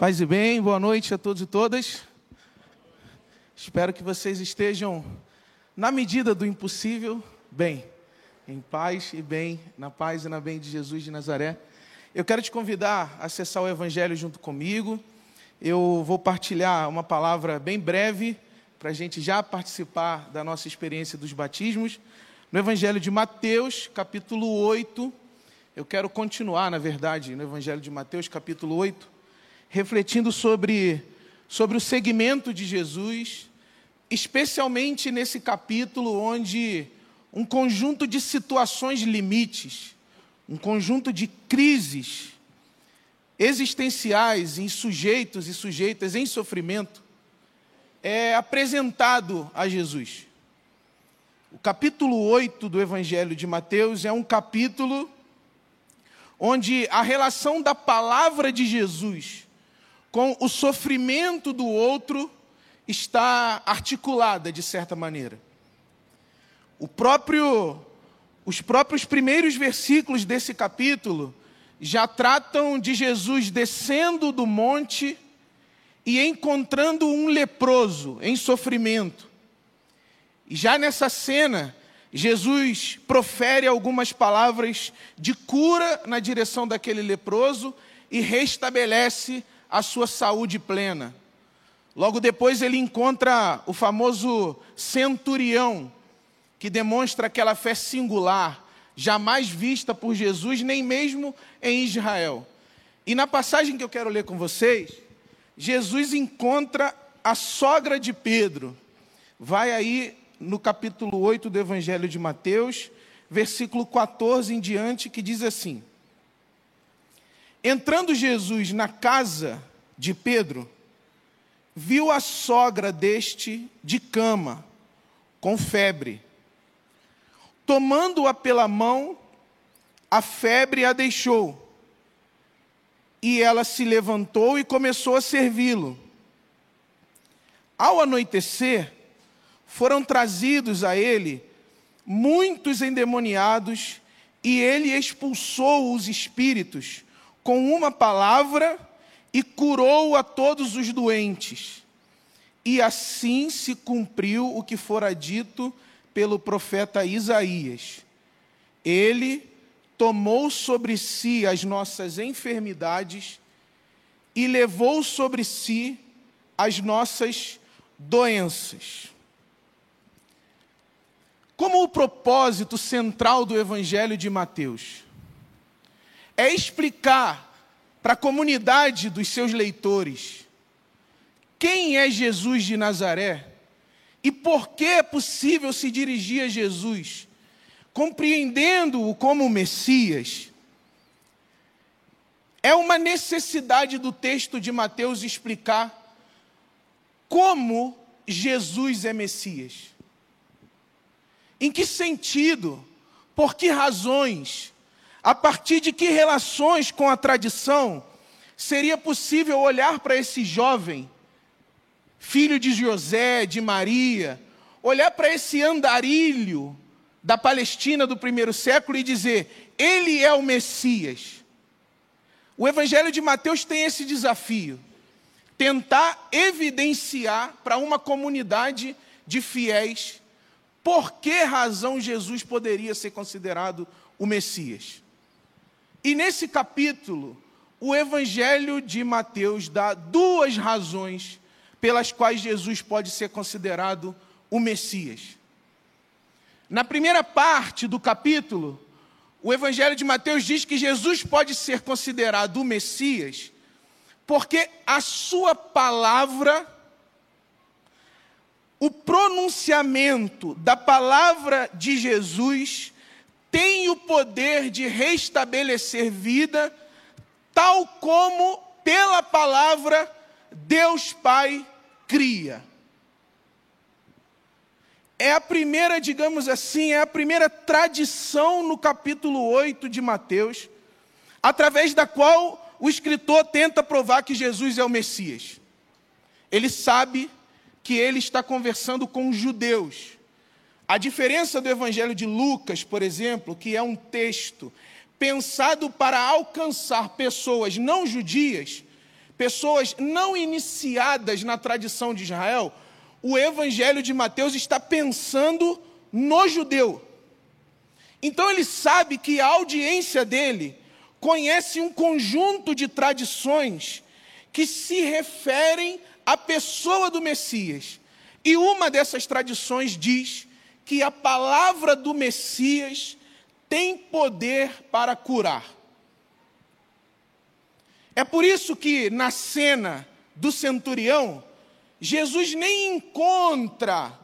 Paz e bem, boa noite a todos e todas. Espero que vocês estejam, na medida do impossível, bem, em paz e bem, na paz e na bem de Jesus de Nazaré. Eu quero te convidar a acessar o Evangelho junto comigo. Eu vou partilhar uma palavra bem breve para a gente já participar da nossa experiência dos batismos. No Evangelho de Mateus, capítulo 8. Eu quero continuar, na verdade, no Evangelho de Mateus, capítulo 8, refletindo sobre, sobre o segmento de Jesus, especialmente nesse capítulo onde um conjunto de situações limites, um conjunto de crises existenciais em sujeitos e sujeitas em sofrimento, é apresentado a Jesus. O capítulo 8 do Evangelho de Mateus é um capítulo onde a relação da palavra de Jesus com o sofrimento do outro está articulada de certa maneira. O próprio, os próprios primeiros versículos desse capítulo já tratam de Jesus descendo do monte e encontrando um leproso em sofrimento. E já nessa cena, Jesus profere algumas palavras de cura na direção daquele leproso e restabelece a sua saúde plena. Logo depois ele encontra o famoso centurião, que demonstra aquela fé singular, jamais vista por Jesus, nem mesmo em Israel. E na passagem que eu quero ler com vocês, Jesus encontra a sogra de Pedro. Vai aí no capítulo 8 do Evangelho de Mateus, versículo 14 em diante, que diz assim: Entrando Jesus na casa de Pedro, viu a sogra deste de cama, com febre. Tomando-a pela mão, a febre a deixou. E ela se levantou e começou a servi-lo. Ao anoitecer, foram trazidos a ele muitos endemoniados, e ele expulsou os espíritos com uma palavra e curou a todos os doentes. E assim se cumpriu o que fora dito pelo profeta Isaías. Ele tomou sobre si as nossas enfermidades e levou sobre si as nossas doenças. Como o propósito central do Evangelho de Mateus é explicar para a comunidade dos seus leitores quem é Jesus de Nazaré e por que é possível se dirigir a Jesus, compreendendo-o como Messias. É uma necessidade do texto de Mateus explicar como Jesus é Messias. Em que sentido? Por que razões? A partir de que relações com a tradição seria possível olhar para esse jovem, filho de José, de Maria, olhar para esse andarilho da Palestina do primeiro século e dizer: ele é o Messias? O Evangelho de Mateus tem esse desafio, tentar evidenciar para uma comunidade de fiéis por que razão Jesus poderia ser considerado o Messias. E nesse capítulo, o Evangelho de Mateus dá duas razões pelas quais Jesus pode ser considerado o Messias. Na primeira parte do capítulo, o Evangelho de Mateus diz que Jesus pode ser considerado o Messias porque a sua palavra, o pronunciamento da palavra de Jesus, tem o poder de restabelecer vida, tal como pela palavra Deus Pai cria. É a primeira, digamos assim, é a primeira tradição no capítulo 8 de Mateus, através da qual o escritor tenta provar que Jesus é o Messias. Ele sabe que ele está conversando com judeus a diferença do Evangelho de Lucas, por exemplo, que é um texto pensado para alcançar pessoas não judias, pessoas não iniciadas na tradição de Israel, o evangelho de Mateus está pensando no judeu. Então ele sabe que a audiência dele conhece um conjunto de tradições que se referem à pessoa do Messias. E uma dessas tradições diz que a palavra do Messias tem poder para curar. É por isso que na cena do centurião, Jesus nem encontra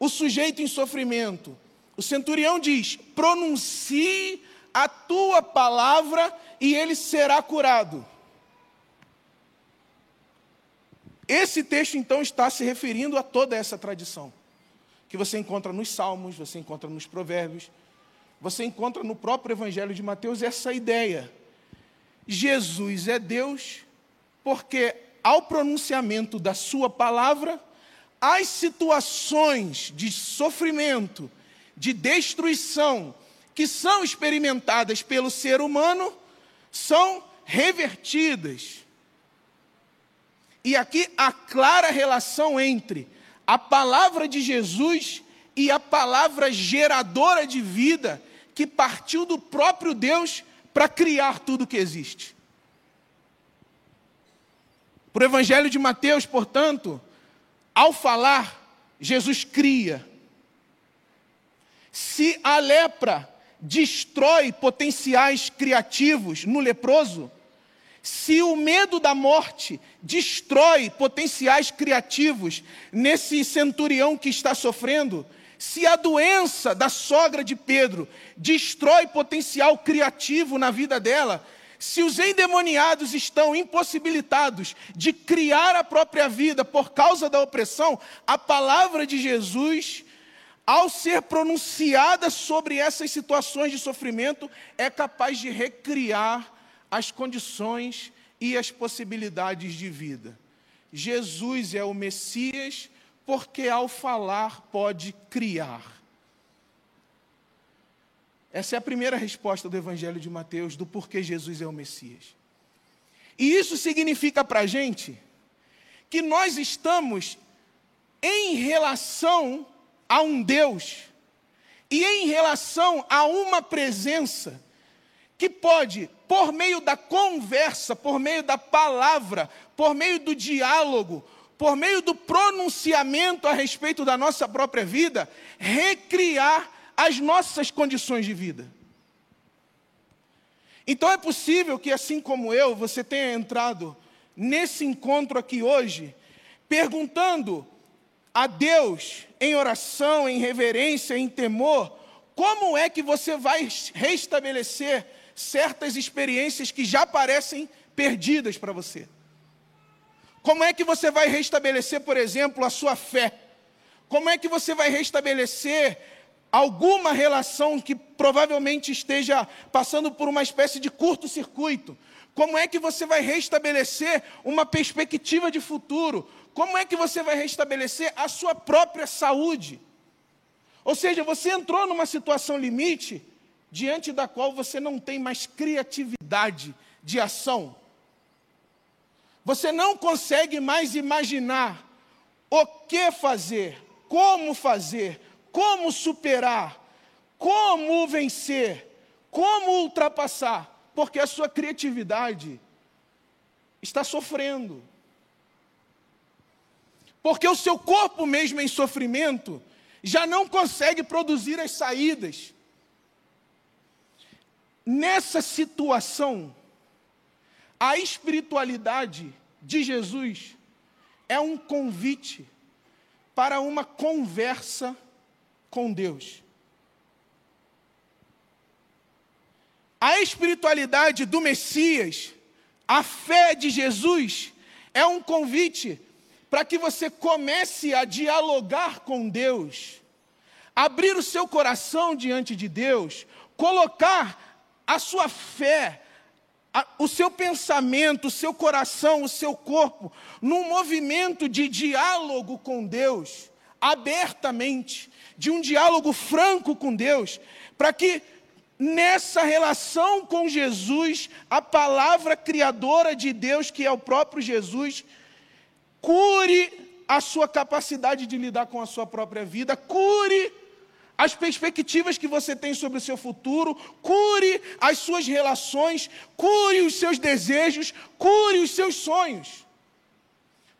o sujeito em sofrimento. O centurião diz: pronuncie a tua palavra e ele será curado. Esse texto, então, está se referindo a toda essa tradição, que você encontra nos Salmos, você encontra nos Provérbios, você encontra no próprio Evangelho de Mateus essa ideia. Jesus é Deus, porque ao pronunciamento da Sua palavra, as situações de sofrimento, de destruição, que são experimentadas pelo ser humano, são revertidas. E aqui a clara relação entre a palavra de Jesus e a palavra geradora de vida que partiu do próprio Deus para criar tudo que existe. Para o Evangelho de Mateus, portanto, ao falar, Jesus cria. Se a lepra destrói potenciais criativos no leproso, se o medo da morte destrói potenciais criativos nesse centurião que está sofrendo, se a doença da sogra de Pedro destrói potencial criativo na vida dela, se os endemoniados estão impossibilitados de criar a própria vida por causa da opressão, a palavra de Jesus ao ser pronunciada sobre essas situações de sofrimento, é capaz de recriar as condições e as possibilidades de vida. Jesus é o Messias, porque ao falar pode criar. Essa é a primeira resposta do Evangelho de Mateus, do porquê Jesus é o Messias. E isso significa para a gente que nós estamos em relação a um Deus e em relação a uma presença que pode, por meio da conversa, por meio da palavra, por meio do diálogo, por meio do pronunciamento a respeito da nossa própria vida, recriar as nossas condições de vida. Então é possível que, assim como eu, você tenha entrado nesse encontro aqui hoje, perguntando a Deus em oração, em reverência, em temor, como é que você vai restabelecer certas experiências que já parecem perdidas para você? Como é que você vai restabelecer, por exemplo, a sua fé? Como é que você vai restabelecer alguma relação que provavelmente esteja passando por uma espécie de curto-circuito? Como é que você vai restabelecer uma perspectiva de futuro? Como é que você vai restabelecer a sua própria saúde? Ou seja, você entrou numa situação limite diante da qual você não tem mais criatividade de ação. Você não consegue mais imaginar o que fazer, como fazer, como superar, como vencer, como ultrapassar, porque a sua criatividade está sofrendo porque o seu corpo mesmo em sofrimento já não consegue produzir as saídas. Nessa situação, a espiritualidade de Jesus é um convite para uma conversa com Deus. A espiritualidade do Messias, a fé de Jesus, é um convite para que você comece a dialogar com Deus, abrir o seu coração diante de Deus, colocar a sua fé, a, o seu pensamento, o seu coração, o seu corpo, num movimento de diálogo com Deus, abertamente, de um diálogo franco com Deus, para que nessa relação com Jesus, a palavra criadora de Deus, que é o próprio Jesus, cure a sua capacidade de lidar com a sua própria vida, cure as perspectivas que você tem sobre o seu futuro, cure as suas relações, cure os seus desejos, cure os seus sonhos.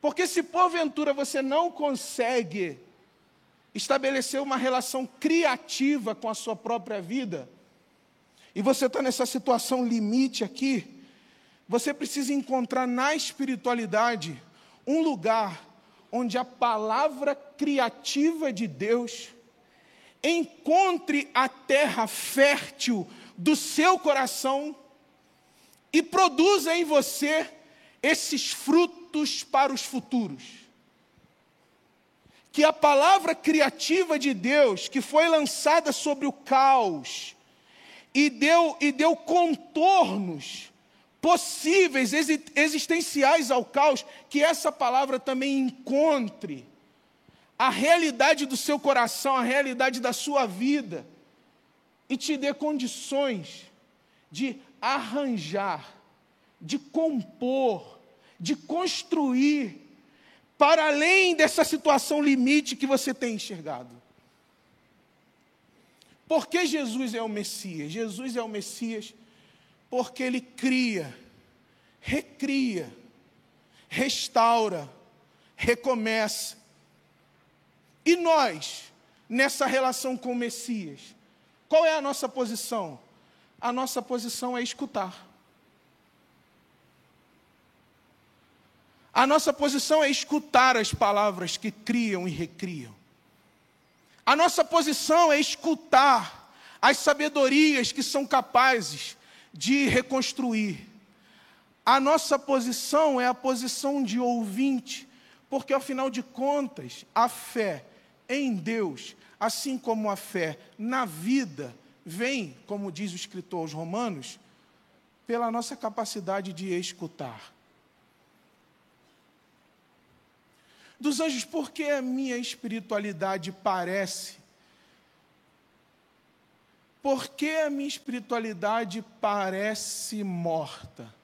Porque se porventura você não consegue estabelecer uma relação criativa com a sua própria vida, e você está nessa situação limite aqui, você precisa encontrar na espiritualidade um lugar onde a palavra criativa de Deus encontre a terra fértil do seu coração e produza em você esses frutos para os futuros. Que a palavra criativa de Deus, que foi lançada sobre o caos e deu, e deu contornos possíveis, existenciais ao caos, que essa palavra também encontre a realidade do seu coração, a realidade da sua vida, e te dê condições de arranjar, de compor, de construir, para além dessa situação limite que você tem enxergado. Por que Jesus é o Messias? Jesus é o Messias porque ele cria, recria, restaura, recomeça, e nós, nessa relação com o Messias, qual é a nossa posição? A nossa posição é escutar. A nossa posição é escutar as palavras que criam e recriam. A nossa posição é escutar as sabedorias que são capazes de reconstruir. A nossa posição é a posição de ouvinte, porque afinal de contas, a fé em Deus, assim como a fé na vida, vem, como diz o escritor aos Romanos, pela nossa capacidade de escutar. Dos anjos, por que a minha espiritualidade parece? Por que a minha espiritualidade parece morta?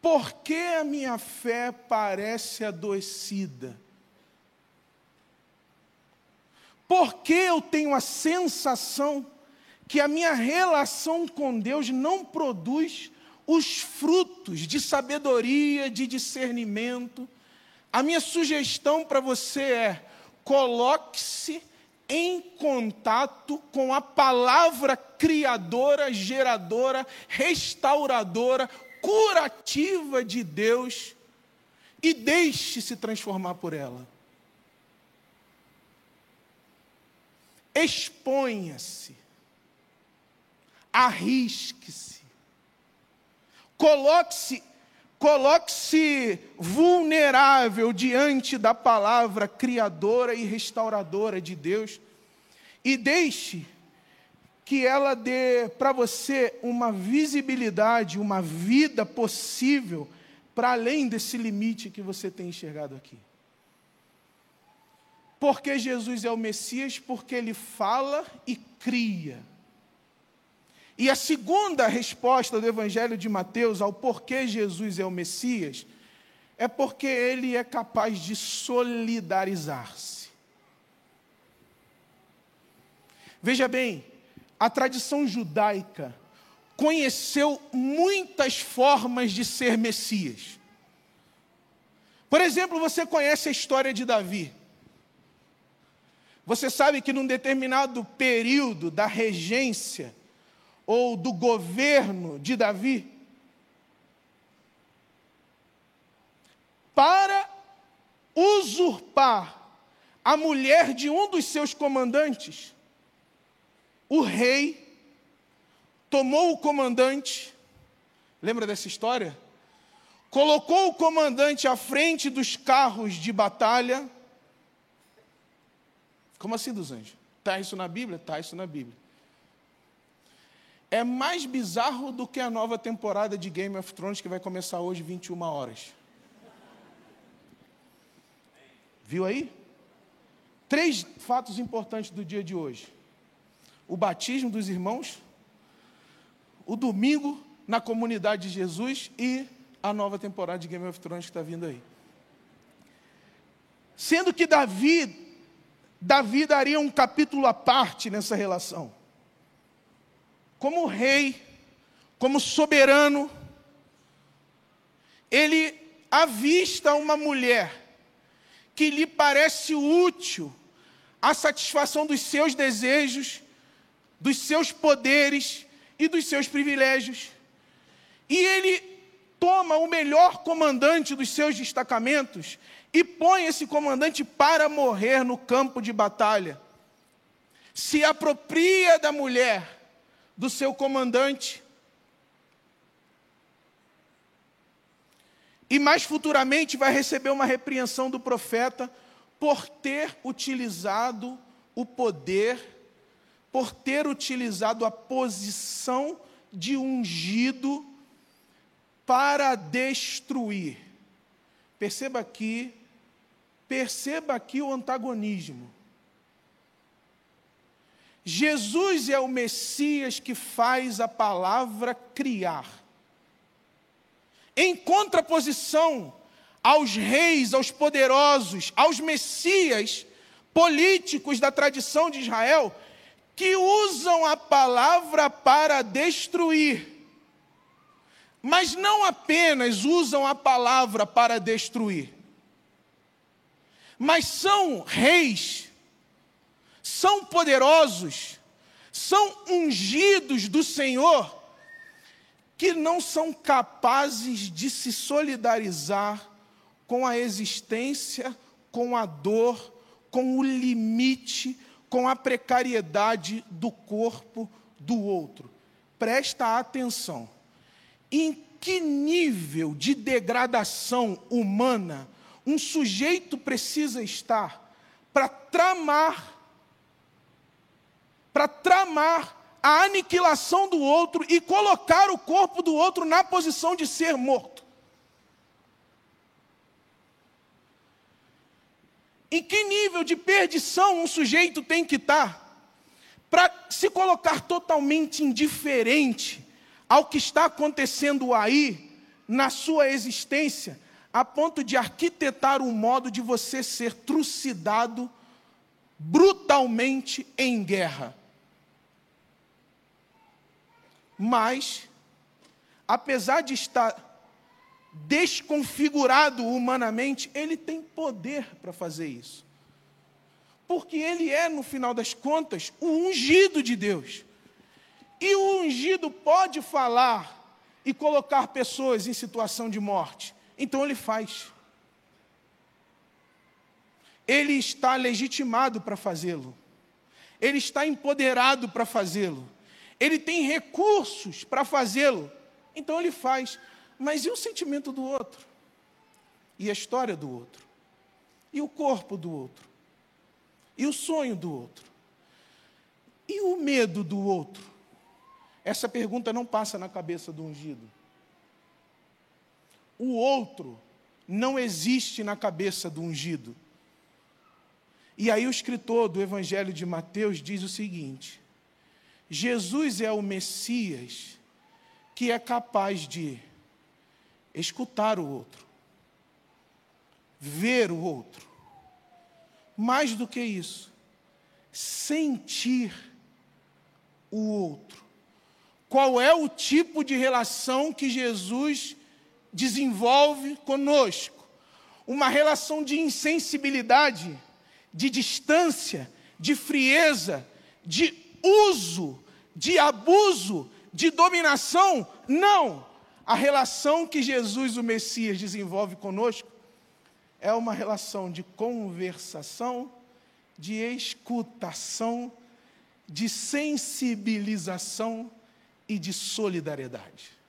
Por que a minha fé parece adoecida? Porque eu tenho a sensação que a minha relação com Deus não produz os frutos de sabedoria, de discernimento. A minha sugestão para você é: coloque-se em contato com a palavra criadora, geradora, restauradora, curativa de Deus e deixe-se transformar por ela. Exponha-se, arrisque-se, coloque-se coloque-se vulnerável diante da palavra criadora e restauradora de Deus e deixe que ela dê para você uma visibilidade, uma vida possível para além desse limite que você tem enxergado aqui. Porque Jesus é o Messias? Porque ele fala e cria. E a segunda resposta do Evangelho de Mateus ao porquê Jesus é o Messias é porque ele é capaz de solidarizar-se. Veja bem, a tradição judaica conheceu muitas formas de ser Messias. Por exemplo, você conhece a história de Davi. Você sabe que num determinado período da regência ou do governo de Davi, para usurpar a mulher de um dos seus comandantes, o rei tomou o comandante, lembra dessa história? Colocou o comandante à frente dos carros de batalha como assim dos anjos? Está isso na Bíblia? Está isso na Bíblia. É mais bizarro do que a nova temporada de Game of Thrones que vai começar hoje, 21 horas. Viu aí? Três fatos importantes do dia de hoje: o batismo dos irmãos o domingo na comunidade de Jesus e a nova temporada de Game of Thrones que está vindo aí. Sendo que Davi, Davi daria um capítulo à parte nessa relação. Como rei, como soberano, ele avista uma mulher que lhe parece útil à satisfação dos seus desejos, dos seus poderes e dos seus privilégios. E ele toma o melhor comandante dos seus destacamentos e põe esse comandante para morrer no campo de batalha. Se apropria da mulher, do seu comandante, e mais futuramente vai receber uma repreensão do profeta por ter utilizado o poder, por ter utilizado a posição de ungido para destruir. Perceba aqui, perceba aqui o antagonismo. Jesus é o Messias que faz a palavra criar em contraposição aos reis, aos poderosos, aos messias políticos da tradição de Israel, que usam a palavra para destruir. Mas não apenas usam a palavra para destruir, mas são reis, são poderosos, são ungidos do Senhor que não são capazes de se solidarizar com a existência, com a dor, com o limite, com a precariedade do corpo do outro. Presta atenção. Em que nível de degradação humana um sujeito precisa estar para tramar para tramar a aniquilação do outro e colocar o corpo do outro na posição de ser morto. Em que nível de perdição um sujeito tem que estar para se colocar totalmente indiferente ao que está acontecendo aí na sua existência, a ponto de arquitetar um modo de você ser trucidado brutalmente em guerra? mas, apesar de estar desconfigurado humanamente, ele tem poder para fazer isso. Porque ele é, no final das contas, o ungido de Deus. E o ungido pode falar e colocar pessoas em situação de morte. Então ele faz. Ele está legitimado para fazê-lo. Ele está empoderado para fazê-lo ele tem recursos para fazê-lo, então ele faz. Mas e o sentimento do outro? E a história do outro? E o corpo do outro? E o sonho do outro? E o medo do outro? Essa pergunta não passa na cabeça do ungido. O outro não existe na cabeça do ungido. E aí o escritor do Evangelho de Mateus diz o seguinte: Jesus é o Messias que é capaz de escutar o outro, ver o outro, mais do que isso, sentir o outro. Qual é o tipo de relação que Jesus desenvolve conosco? Uma relação de insensibilidade, de distância, de frieza, de uso, de abuso, de dominação. Não! A relação que Jesus, o Messias, desenvolve conosco é uma relação de conversação, de escutação, de sensibilização e de solidariedade.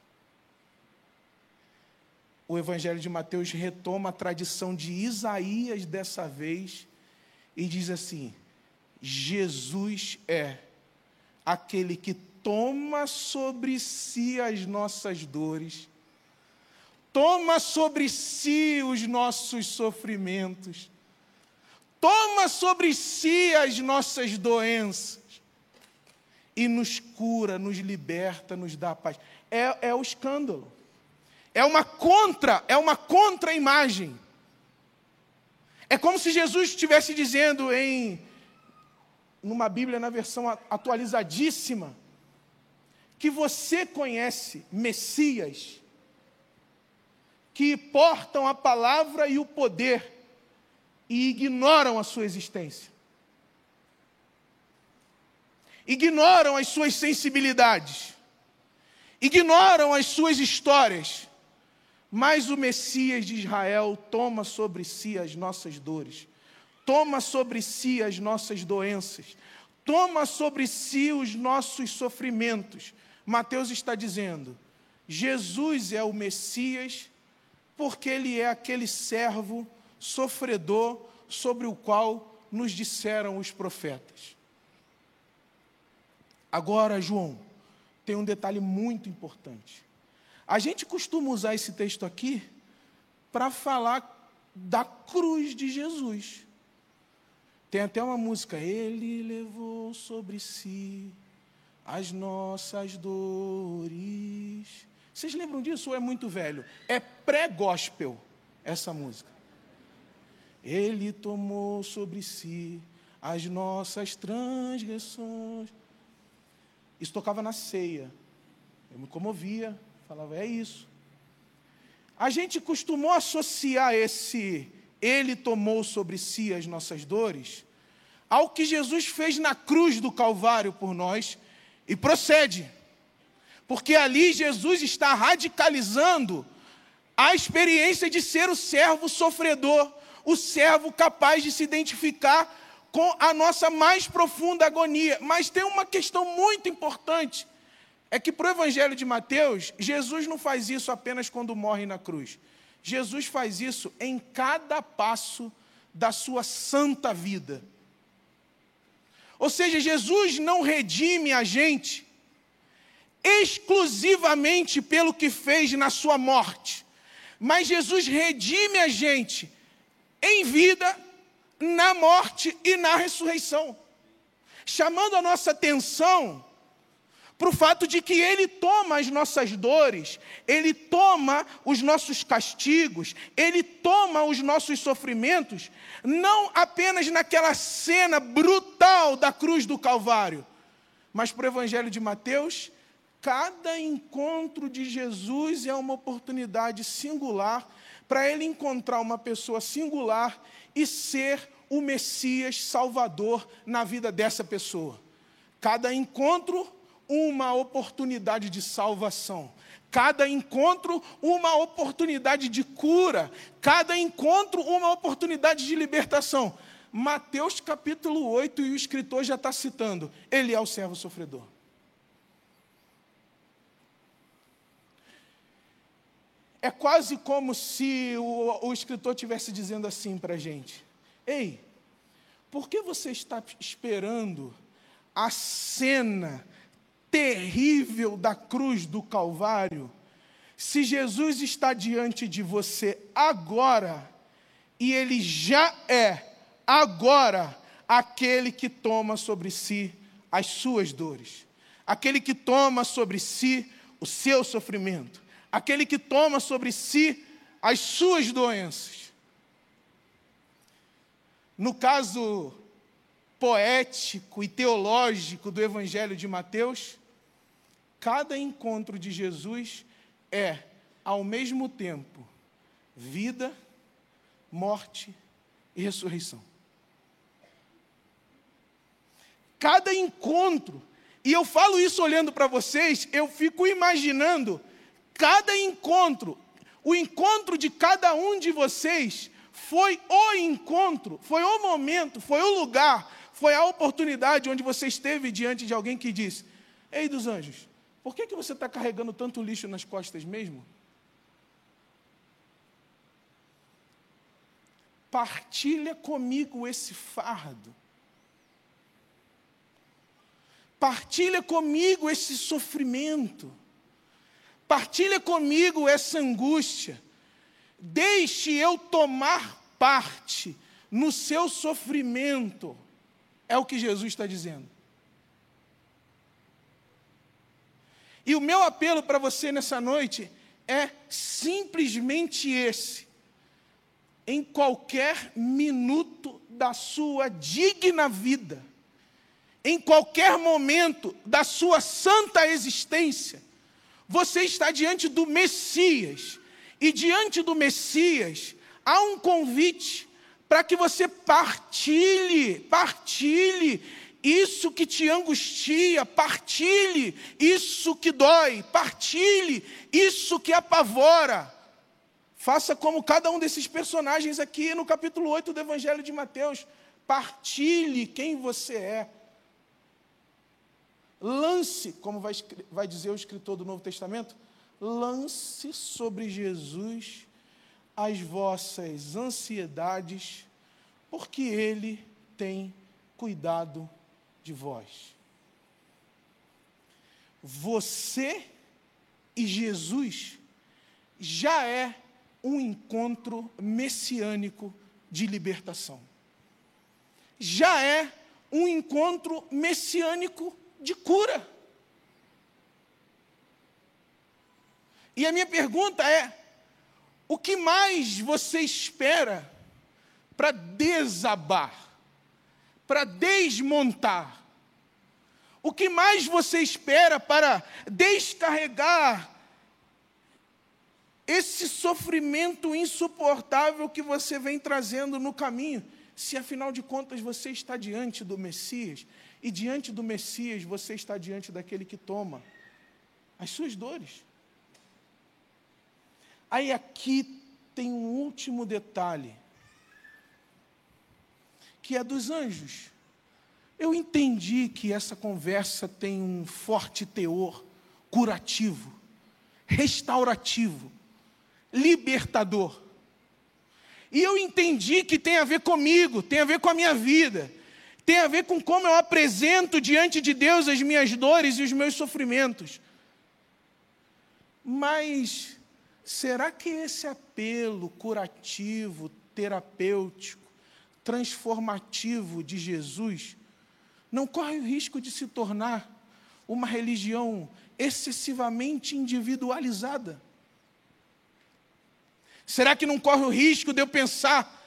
O Evangelho de Mateus retoma a tradição de Isaías dessa vez e diz assim: Jesus é aquele que toma sobre si as nossas dores, toma sobre si os nossos sofrimentos, toma sobre si as nossas doenças. e nos cura, nos liberta, nos dá paz. É, é o escândalo. É uma contra, é uma contra-imagem. É como se Jesus estivesse dizendo em numa Bíblia na versão atualizadíssima que você conhece Messias que portam a palavra e o poder e ignoram a sua existência. Ignoram as suas sensibilidades. Ignoram as suas histórias mas o Messias de Israel toma sobre si as nossas dores, toma sobre si as nossas doenças, toma sobre si os nossos sofrimentos. Mateus está dizendo: Jesus é o Messias, porque ele é aquele servo sofredor sobre o qual nos disseram os profetas. Agora, João, tem um detalhe muito importante. A gente costuma usar esse texto aqui para falar da cruz de Jesus. Tem até uma música, Ele levou sobre si as nossas dores. Vocês lembram disso ou é muito velho? É pré-gospel essa música. Ele tomou sobre si as nossas transgressões. Isso tocava na ceia. Eu me comovia, Falava, é isso. A gente costumou associar esse ele tomou sobre si as nossas dores ao que Jesus fez na cruz do Calvário por nós e procede. Porque ali Jesus está radicalizando a experiência de ser o servo sofredor, o servo capaz de se identificar com a nossa mais profunda agonia. Mas tem uma questão muito importante é que para o Evangelho de Mateus, Jesus não faz isso apenas quando morre na cruz. Jesus faz isso em cada passo da sua santa vida. Ou seja, Jesus não redime a gente exclusivamente pelo que fez na sua morte, mas Jesus redime a gente em vida, na morte e na ressurreição, chamando a nossa atenção para o fato de que Ele toma as nossas dores, Ele toma os nossos castigos, Ele toma os nossos sofrimentos, não apenas naquela cena brutal da cruz do Calvário, mas para o Evangelho de Mateus, cada encontro de Jesus é uma oportunidade singular para ele encontrar uma pessoa singular e ser o Messias Salvador na vida dessa pessoa. Cada encontro uma oportunidade de salvação. Cada encontro, uma oportunidade de cura. Cada encontro, uma oportunidade de libertação. Mateus capítulo 8, e o escritor já está citando: Ele é o servo sofredor. É quase como se o, o escritor estivesse dizendo assim para a gente: Ei, por que você está esperando a cena terrível da cruz do Calvário, se Jesus está diante de você agora, e Ele já é agora aquele que toma sobre si as suas dores, aquele que toma sobre si o seu sofrimento, aquele que toma sobre si as suas doenças. No caso poético e teológico do Evangelho de Mateus, Cada encontro de Jesus é, ao mesmo tempo, vida, morte e ressurreição. Cada encontro, e eu falo isso olhando para vocês, eu fico imaginando cada encontro, o encontro de cada um de vocês foi o encontro, foi o momento, foi o lugar, foi a oportunidade onde você esteve diante de alguém que disse: Ei dos anjos, por que, que você está carregando tanto lixo nas costas mesmo? Partilha comigo esse fardo. Partilha comigo esse sofrimento. Partilha comigo essa angústia. Deixe eu tomar parte no seu sofrimento. É o que Jesus está dizendo. E o meu apelo para você nessa noite é simplesmente esse. Em qualquer minuto da sua digna vida, em qualquer momento da sua santa existência, você está diante do Messias. E diante do Messias, há um convite para que você partilhe, partilhe isso que te angustia, partilhe isso que dói, partilhe isso que apavora. Faça como cada um desses personagens aqui no capítulo 8 do Evangelho de Mateus. Partilhe quem você é. Lance, como vai, vai dizer o escritor do Novo Testamento, lance sobre Jesus as vossas ansiedades, porque Ele tem cuidado de vós. Você e Jesus já é um encontro messiânico de libertação. Já é um encontro messiânico de cura. E a minha pergunta é: o que mais você espera para desabar? Para desmontar? O que mais você espera para descarregar esse sofrimento insuportável que você vem trazendo no caminho? Se afinal de contas você está diante do Messias, e diante do Messias você está diante daquele que toma as suas dores. Aí aqui tem um último detalhe que é dos anjos. Eu entendi que essa conversa tem um forte teor curativo, restaurativo, libertador. E eu entendi que tem a ver comigo, tem a ver com a minha vida, tem a ver com como eu apresento diante de Deus as minhas dores e os meus sofrimentos. Mas será que esse apelo curativo, terapêutico, transformativo de Jesus não corre o risco de se tornar uma religião excessivamente individualizada? Será que não corre o risco de eu pensar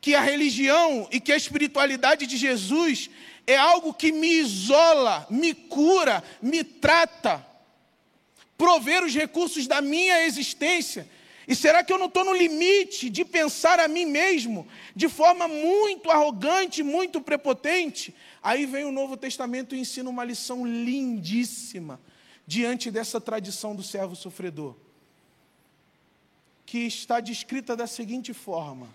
que a religião e que a espiritualidade de Jesus é algo que me isola, me cura, me trata, prover os recursos da minha existência e será que eu não estou no limite de pensar a mim mesmo de forma muito arrogante, muito prepotente? Aí vem o Novo Testamento e ensina uma lição lindíssima diante dessa tradição do servo sofredor, que está descrita da seguinte forma: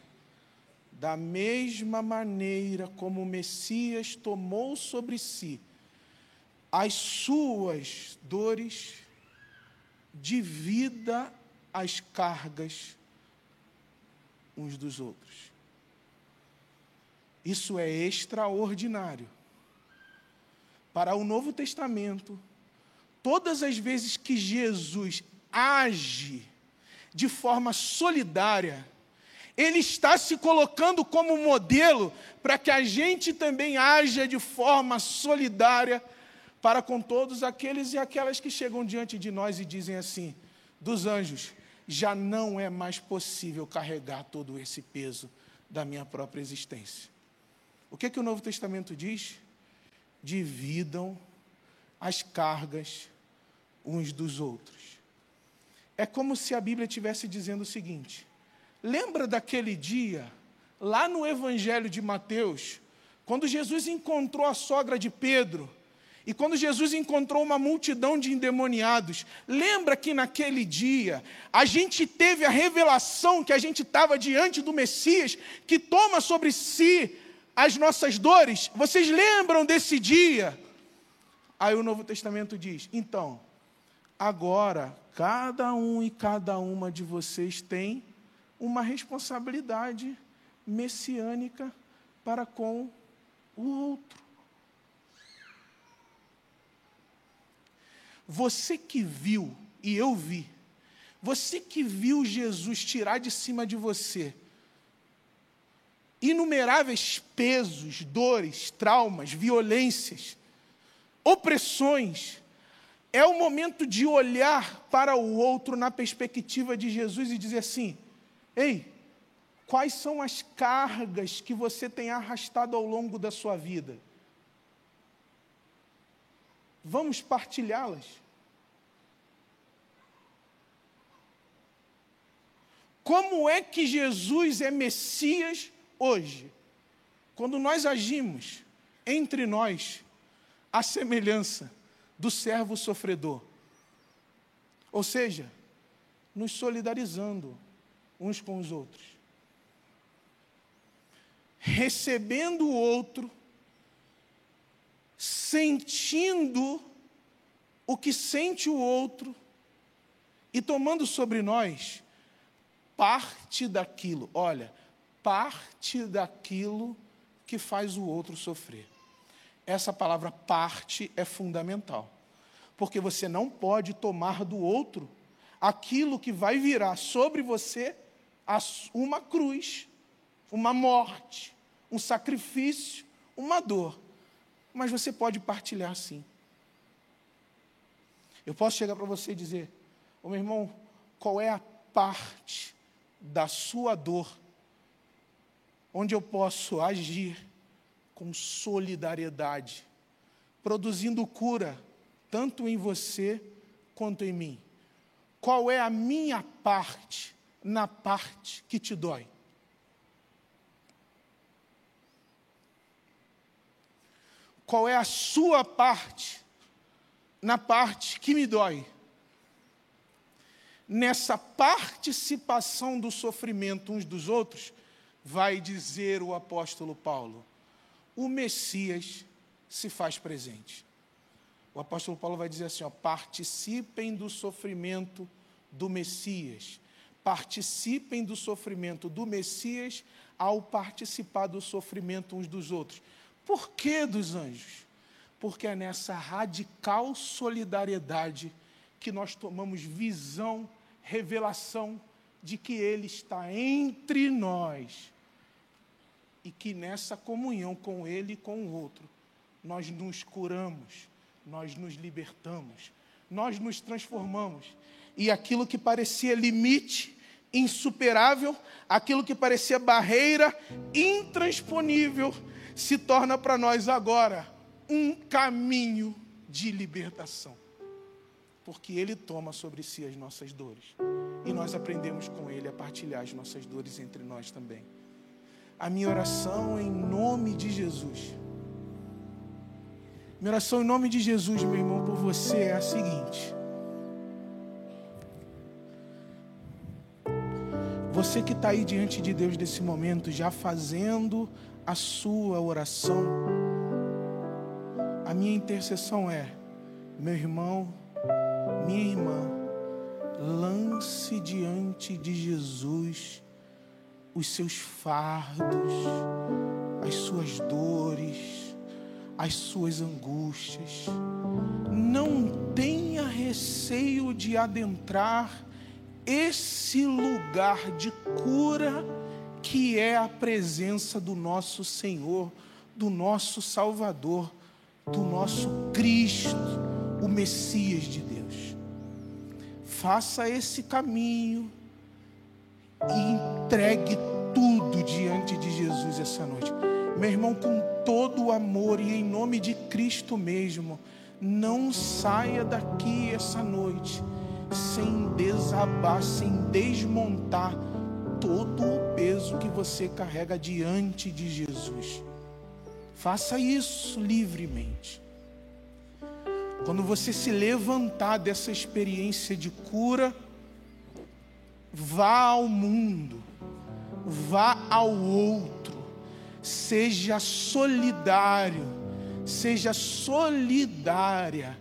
da mesma maneira como o Messias tomou sobre si as suas dores, de vida as cargas uns dos outros. Isso é extraordinário. Para o Novo Testamento, todas as vezes que Jesus age de forma solidária, ele está se colocando como modelo para que a gente também haja de forma solidária para com todos aqueles e aquelas que chegam diante de nós e dizem assim: dos anjos, já não é mais possível carregar todo esse peso da minha própria existência. O que, é que o Novo Testamento diz? Dividam as cargas uns dos outros. É como se a Bíblia estivesse dizendo o seguinte: lembra daquele dia, lá no Evangelho de Mateus, quando Jesus encontrou a sogra de Pedro e quando Jesus encontrou uma multidão de endemoniados, lembra que naquele dia a gente teve a revelação que a gente estava diante do Messias que toma sobre si as nossas dores? Vocês lembram desse dia? Aí o Novo Testamento diz: então, agora cada um e cada uma de vocês tem uma responsabilidade messiânica para com o outro. Você que viu, e eu vi, você que viu Jesus tirar de cima de você inumeráveis pesos, dores, traumas, violências, opressões, É o momento de olhar para o outro na perspectiva de Jesus e dizer assim: ei, quais são as cargas que você tem arrastado ao longo da sua vida? Vamos partilhá-las. Como é que Jesus é Messias hoje? Quando nós agimos entre nós a semelhança do servo sofredor. Ou seja, nos solidarizando uns com os outros. Recebendo o outro, sentindo o que sente o outro e tomando sobre nós parte daquilo, olha, parte daquilo que faz o outro sofrer. Essa palavra parte é fundamental, porque você não pode tomar do outro aquilo que vai virar sobre você uma cruz, uma morte, um sacrifício, uma dor. Mas você pode partilhar sim. Eu posso chegar para você e dizer: Ô meu irmão, qual é a parte da sua dor, onde eu posso agir com solidariedade, produzindo cura, tanto em você quanto em mim. Qual é a minha parte na parte que te dói? Qual é a sua parte na parte que me dói? nessa participação do sofrimento uns dos outros, vai dizer o apóstolo Paulo: o Messias se faz presente. O apóstolo Paulo vai dizer assim: ó, participem do sofrimento do Messias. Participem do sofrimento do Messias ao participar do sofrimento uns dos outros. Por que dos anjos? Porque é nessa radical solidariedade que nós tomamos visão revelação de que Ele está entre nós e que nessa comunhão com Ele e com o outro, nós nos curamos, nós nos libertamos, nós nos transformamos e aquilo que parecia limite insuperável, aquilo que parecia barreira intransponível, se torna para nós agora um caminho de libertação porque Ele toma sobre si as nossas dores. E nós aprendemos com Ele a partilhar as nossas dores entre nós também. A minha oração em nome de Jesus. Minha oração em nome de Jesus, meu irmão, por você é a seguinte. Você que está aí diante de Deus nesse momento, já fazendo a sua oração, a minha intercessão é, meu irmão, minha irmã, lance diante de Jesus os seus fardos, as suas dores, as suas angústias. Não tenha receio de adentrar esse lugar de cura que é a presença do nosso Senhor, do nosso Salvador, do nosso Cristo, o Messias de Deus faça esse caminho e entregue tudo diante de Jesus essa noite. Meu irmão, com todo o amor e em nome de Cristo mesmo, não saia daqui essa noite sem desabar, sem desmontar todo o peso que você carrega diante de Jesus. Faça isso livremente. Quando você se levantar dessa experiência de cura, vá ao mundo, vá ao outro, seja solidário, seja solidária,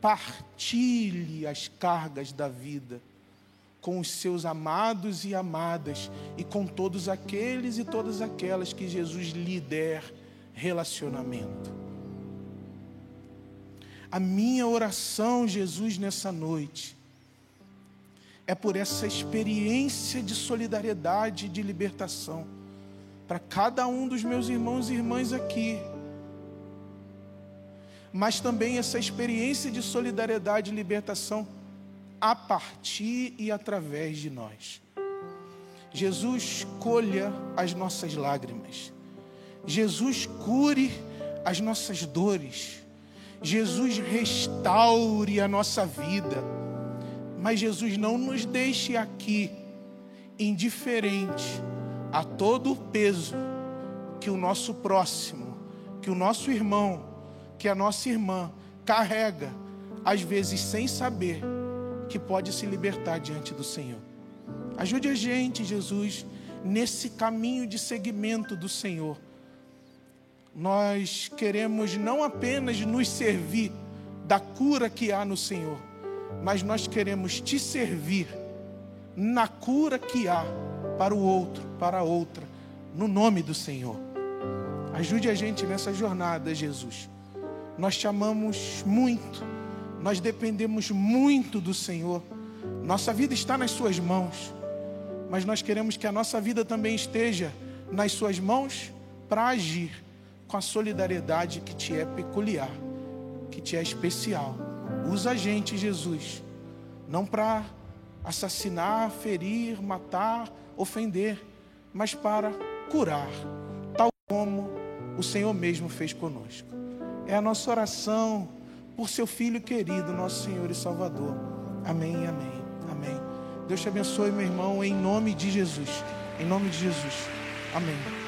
partilhe as cargas da vida com os seus amados e amadas e com todos aqueles e todas aquelas que Jesus lhe der relacionamento. A minha oração, Jesus, nessa noite, é por essa experiência de solidariedade e de libertação para cada um dos meus irmãos e irmãs aqui. mas também essa experiência de solidariedade e libertação a partir e através de nós. Jesus colha as nossas lágrimas. Jesus cure as nossas dores. Jesus restaure a nossa vida. Mas Jesus não nos deixe aqui indiferente a todo o peso que o nosso próximo, que o nosso irmão, que a nossa irmã carrega, às vezes sem saber que pode se libertar diante do Senhor. Ajude a gente, Jesus, nesse caminho de seguimento do Senhor. Nós queremos não apenas nos servir da cura que há no Senhor, mas nós queremos te servir na cura que há para o outro, para a outra, no nome do Senhor. Ajude a gente nessa jornada, Jesus. Nós te amamos muito, nós dependemos muito do Senhor. Nossa vida está nas Suas mãos, mas nós queremos que a nossa vida também esteja nas Suas mãos para agir com a solidariedade que te é peculiar, que te é especial. Usa a gente, Jesus, não para assassinar, ferir, matar, ofender, mas para curar, tal como o Senhor mesmo fez conosco. É a nossa oração por seu Filho querido, nosso Senhor e Salvador. Amém, amém, amém. Deus te abençoe, meu irmão, em nome de Jesus. Em nome de Jesus. Amém.